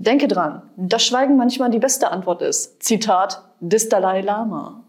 Denke dran, dass Schweigen manchmal die beste Antwort ist. Zitat des Dalai Lama.